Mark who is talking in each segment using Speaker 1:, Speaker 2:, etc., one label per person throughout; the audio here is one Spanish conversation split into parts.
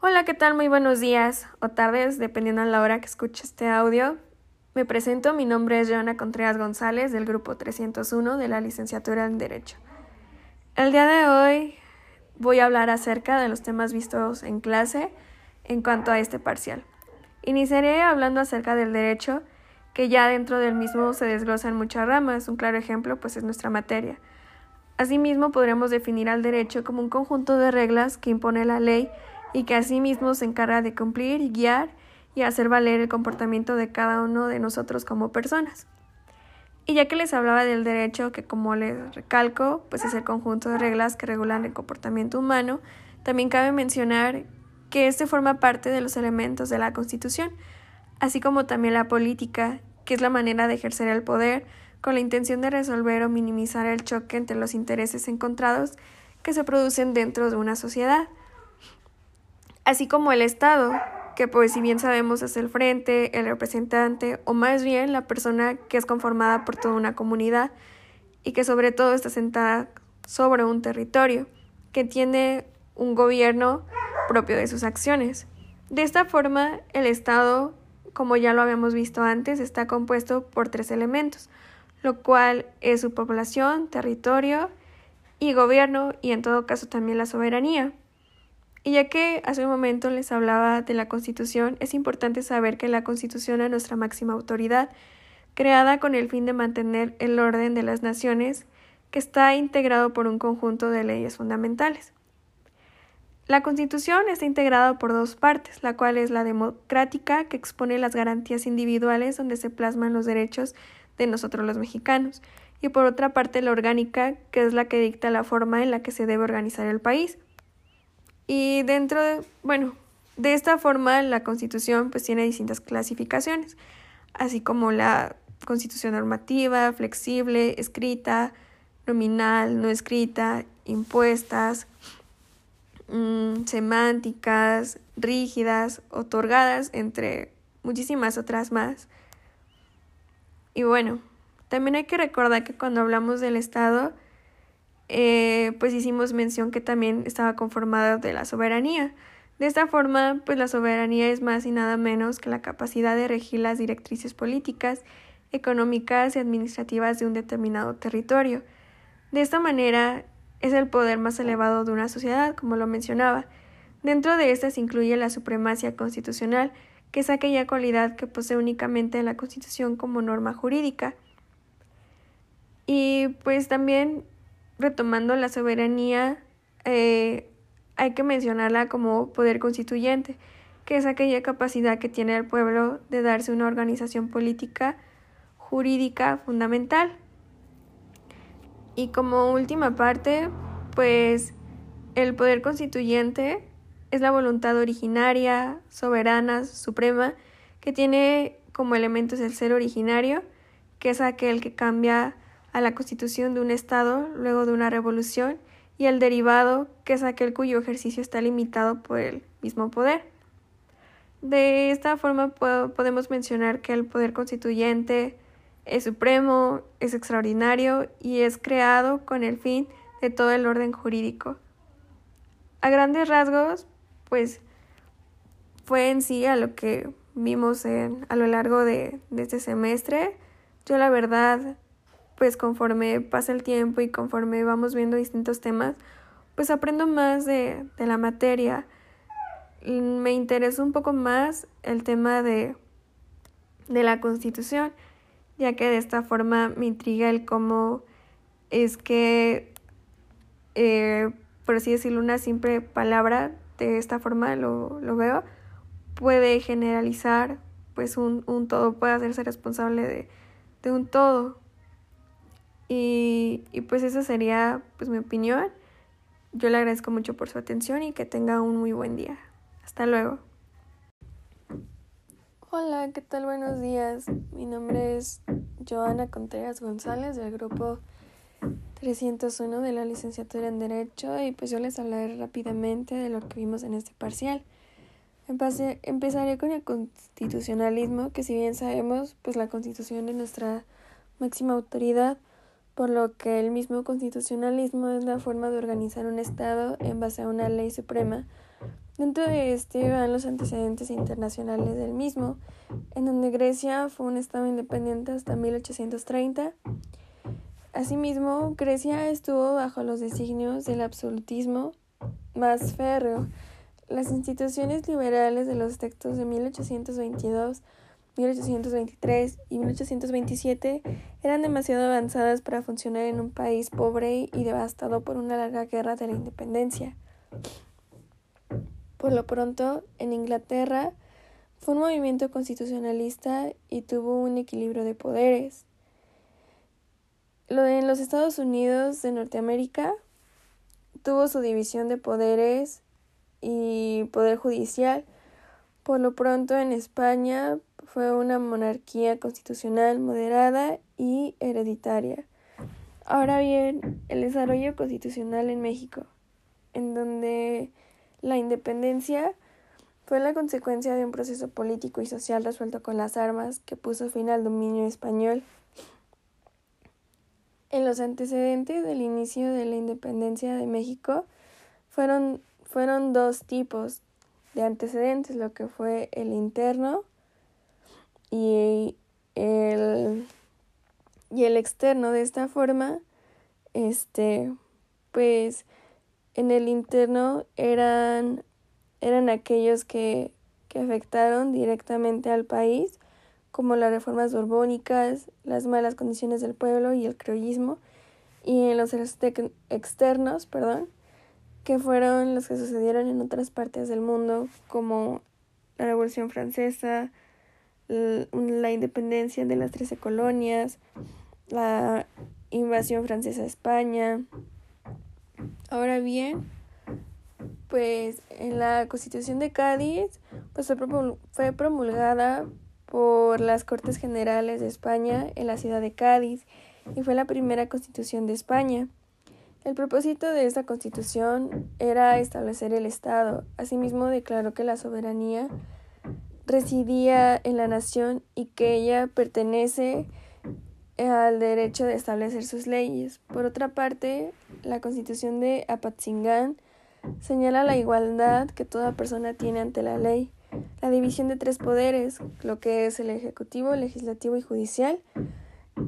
Speaker 1: Hola, ¿qué tal? Muy buenos días o tardes, dependiendo de la hora que escuche este audio. Me presento, mi nombre es Joana Contreras González del grupo 301 de la licenciatura en Derecho. El día de hoy voy a hablar acerca de los temas vistos en clase en cuanto a este parcial. Iniciaré hablando acerca del derecho, que ya dentro del mismo se desglosan muchas ramas. Un claro ejemplo pues es nuestra materia. Asimismo, podríamos definir al derecho como un conjunto de reglas que impone la ley y que asimismo se encarga de cumplir guiar y hacer valer el comportamiento de cada uno de nosotros como personas. Y ya que les hablaba del derecho, que como les recalco, pues es el conjunto de reglas que regulan el comportamiento humano, también cabe mencionar que este forma parte de los elementos de la Constitución, así como también la política, que es la manera de ejercer el poder con la intención de resolver o minimizar el choque entre los intereses encontrados que se producen dentro de una sociedad así como el Estado, que pues si bien sabemos es el frente, el representante o más bien la persona que es conformada por toda una comunidad y que sobre todo está sentada sobre un territorio, que tiene un gobierno propio de sus acciones. De esta forma, el Estado, como ya lo habíamos visto antes, está compuesto por tres elementos, lo cual es su población, territorio y gobierno y en todo caso también la soberanía. Y ya que hace un momento les hablaba de la Constitución, es importante saber que la Constitución es nuestra máxima autoridad, creada con el fin de mantener el orden de las naciones, que está integrado por un conjunto de leyes fundamentales. La Constitución está integrada por dos partes, la cual es la democrática, que expone las garantías individuales donde se plasman los derechos de nosotros los mexicanos, y por otra parte la orgánica, que es la que dicta la forma en la que se debe organizar el país. Y dentro de, bueno, de esta forma la Constitución pues tiene distintas clasificaciones, así como la Constitución normativa, flexible, escrita, nominal, no escrita, impuestas, mm, semánticas, rígidas, otorgadas, entre muchísimas otras más. Y bueno, también hay que recordar que cuando hablamos del Estado, eh, pues hicimos mención que también estaba conformada de la soberanía. De esta forma, pues la soberanía es más y nada menos que la capacidad de regir las directrices políticas, económicas y administrativas de un determinado territorio. De esta manera, es el poder más elevado de una sociedad, como lo mencionaba. Dentro de esta se incluye la supremacía constitucional, que es aquella cualidad que posee únicamente la Constitución como norma jurídica. Y pues también retomando la soberanía, eh, hay que mencionarla como poder constituyente, que es aquella capacidad que tiene el pueblo de darse una organización política jurídica fundamental. Y como última parte, pues el poder constituyente es la voluntad originaria, soberana, suprema, que tiene como elementos el ser originario, que es aquel que cambia a la constitución de un Estado luego de una revolución y el derivado, que es aquel cuyo ejercicio está limitado por el mismo poder. De esta forma podemos mencionar que el poder constituyente es supremo, es extraordinario y es creado con el fin de todo el orden jurídico. A grandes rasgos, pues fue en sí a lo que vimos en, a lo largo de, de este semestre. Yo la verdad pues conforme pasa el tiempo y conforme vamos viendo distintos temas, pues aprendo más de, de la materia. Me interesa un poco más el tema de, de la constitución, ya que de esta forma me intriga el cómo es que, eh, por así decirlo, una simple palabra, de esta forma lo, lo veo, puede generalizar pues un, un todo, puede hacerse responsable de, de un todo. Y, y pues esa sería pues mi opinión. Yo le agradezco mucho por su atención y que tenga un muy buen día. Hasta luego. Hola, ¿qué tal? Buenos días. Mi nombre es Joana Contreras González del grupo 301 de la licenciatura en Derecho y pues yo les hablaré rápidamente de lo que vimos en este parcial. empezaré con el constitucionalismo, que si bien sabemos, pues la constitución es nuestra máxima autoridad por lo que el mismo constitucionalismo es la forma de organizar un Estado en base a una ley suprema Dentro de este van los antecedentes internacionales del mismo, en donde Grecia fue un estado independiente hasta 1830. Asimismo, Grecia estuvo bajo los designios del absolutismo más férreo. Las instituciones liberales de los textos de 1822, 1823 y 1827 eran demasiado avanzadas para funcionar en un país pobre y devastado por una larga guerra de la independencia. Por lo pronto, en Inglaterra fue un movimiento constitucionalista y tuvo un equilibrio de poderes. Lo de en los Estados Unidos de Norteamérica tuvo su división de poderes y poder judicial. Por lo pronto en España fue una monarquía constitucional moderada y hereditaria. Ahora bien, el desarrollo constitucional en México, en donde la independencia fue la consecuencia de un proceso político y social resuelto con las armas que puso fin al dominio español. En los antecedentes del inicio de la independencia de México fueron, fueron dos tipos de antecedentes, lo que fue el interno y el, y el externo. De esta forma, este, pues en el interno eran, eran aquellos que, que afectaron directamente al país, como las reformas borbónicas, las malas condiciones del pueblo y el creollismo, y en los externos, perdón, que fueron los que sucedieron en otras partes del mundo, como la Revolución Francesa, la independencia de las trece colonias, la invasión francesa a España, Ahora bien, pues en la Constitución de Cádiz pues fue promulgada por las Cortes Generales de España en la ciudad de Cádiz y fue la primera constitución de España. El propósito de esta constitución era establecer el Estado. Asimismo declaró que la soberanía residía en la nación y que ella pertenece al derecho de establecer sus leyes. Por otra parte, la Constitución de Apatzingán señala la igualdad que toda persona tiene ante la ley, la división de tres poderes, lo que es el ejecutivo, legislativo y judicial,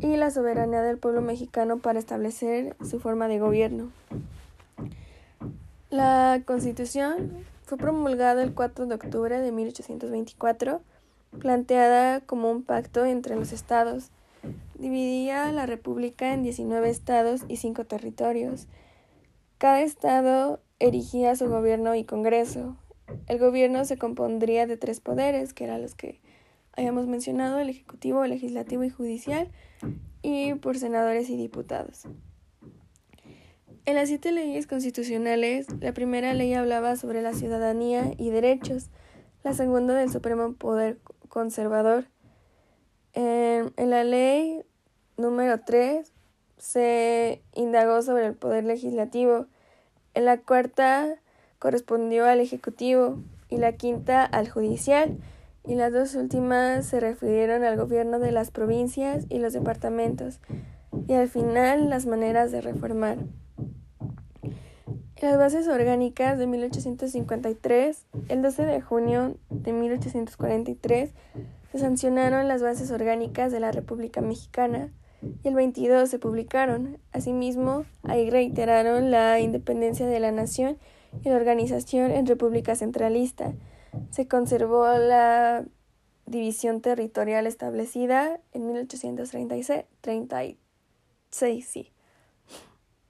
Speaker 1: y la soberanía del pueblo mexicano para establecer su forma de gobierno. La Constitución fue promulgada el 4 de octubre de 1824, planteada como un pacto entre los estados dividía la República en 19 estados y 5 territorios. Cada estado erigía su gobierno y Congreso. El gobierno se compondría de tres poderes, que eran los que habíamos mencionado, el Ejecutivo, el Legislativo y Judicial, y por senadores y diputados. En las siete leyes constitucionales, la primera ley hablaba sobre la ciudadanía y derechos, la segunda del Supremo Poder Conservador, en, la ley número 3 se indagó sobre el poder legislativo. En la cuarta correspondió al ejecutivo y la quinta al judicial y las dos últimas se refirieron al gobierno de las provincias y los departamentos y al final las maneras de reformar. Las bases orgánicas de 1853, el 12 de junio de 1843, se sancionaron las bases orgánicas de la República Mexicana y el 22 se publicaron. Asimismo, ahí reiteraron la independencia de la nación y la organización en República Centralista. Se conservó la división territorial establecida en 1836. 36, sí.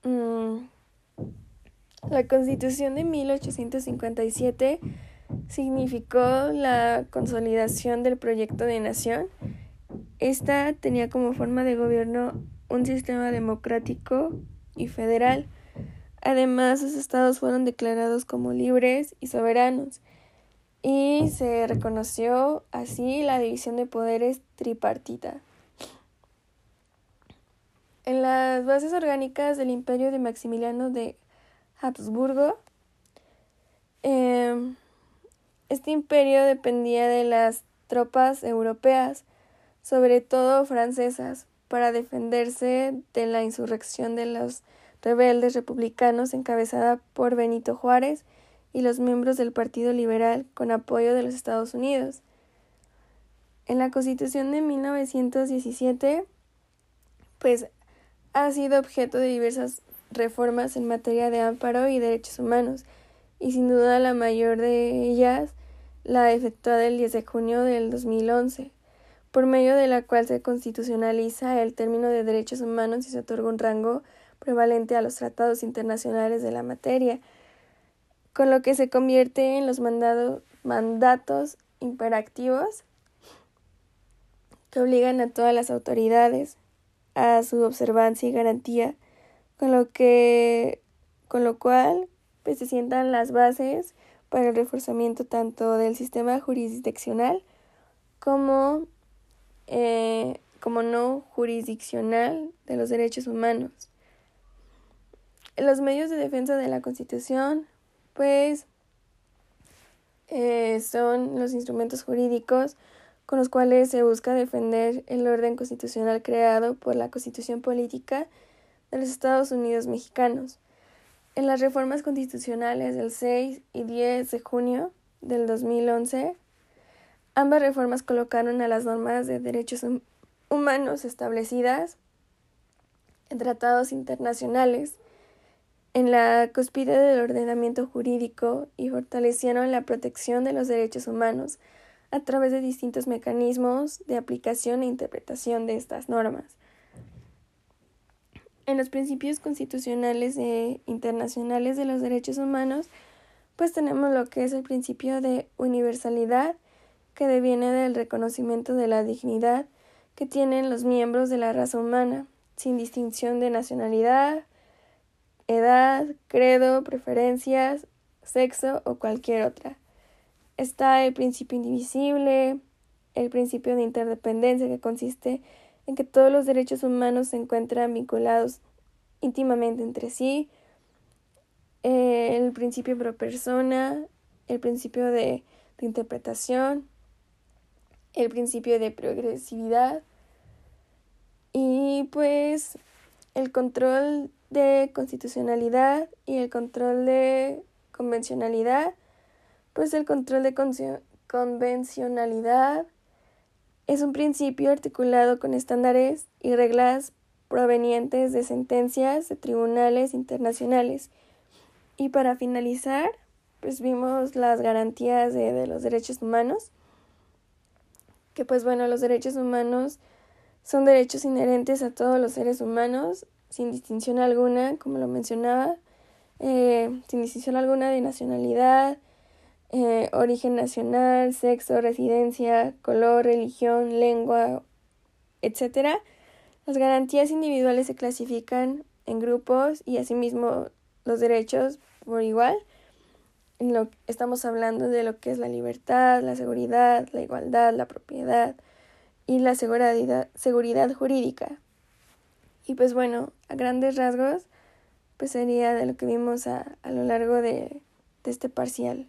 Speaker 1: Mm. La Constitución de 1857 significó la consolidación del proyecto de nación. Esta tenía como forma de gobierno un sistema democrático y federal. Además, sus estados fueron declarados como libres y soberanos y se reconoció así la división de poderes tripartita. En las bases orgánicas del imperio de Maximiliano de Habsburgo, eh, este imperio dependía de las tropas europeas, sobre todo francesas, para defenderse de la insurrección de los rebeldes republicanos encabezada por Benito Juárez y los miembros del Partido Liberal con apoyo de los Estados Unidos. En la Constitución de 1917, pues ha sido objeto de diversas reformas en materia de amparo y derechos humanos, y sin duda la mayor de ellas la efectuada el 10 de junio del 2011, por medio de la cual se constitucionaliza el término de derechos humanos y se otorga un rango prevalente a los tratados internacionales de la materia, con lo que se convierte en los mandatos imperativos que obligan a todas las autoridades a su observancia y garantía, con lo que con lo cual pues, se sientan las bases para el reforzamiento tanto del sistema jurisdiccional como, eh, como no jurisdiccional de los derechos humanos. Los medios de defensa de la Constitución, pues, eh, son los instrumentos jurídicos con los cuales se busca defender el orden constitucional creado por la Constitución Política de los Estados Unidos mexicanos. En las reformas constitucionales del 6 y 10 de junio del 2011, ambas reformas colocaron a las normas de derechos humanos establecidas en tratados internacionales en la cúspide del ordenamiento jurídico y fortalecieron la protección de los derechos humanos a través de distintos mecanismos de aplicación e interpretación de estas normas. En los principios constitucionales e internacionales de los derechos humanos, pues tenemos lo que es el principio de universalidad, que deviene del reconocimiento de la dignidad que tienen los miembros de la raza humana, sin distinción de nacionalidad, edad, credo, preferencias, sexo o cualquier otra. Está el principio indivisible, el principio de interdependencia que consiste en que todos los derechos humanos se encuentran vinculados íntimamente entre sí, el principio pro persona, el principio de, de interpretación, el principio de progresividad y pues el control de constitucionalidad y el control de convencionalidad, pues el control de convencionalidad es un principio articulado con estándares y reglas provenientes de sentencias de tribunales internacionales. Y para finalizar, pues vimos las garantías de, de los derechos humanos, que pues bueno, los derechos humanos son derechos inherentes a todos los seres humanos sin distinción alguna, como lo mencionaba, eh, sin distinción alguna de nacionalidad, eh, origen nacional, sexo, residencia, color, religión, lengua, etc. Las garantías individuales se clasifican en grupos y asimismo los derechos por igual. En lo, estamos hablando de lo que es la libertad, la seguridad, la igualdad, la propiedad y la seguridad, seguridad jurídica. Y pues bueno, a grandes rasgos, pues sería de lo que vimos a, a lo largo de, de este parcial.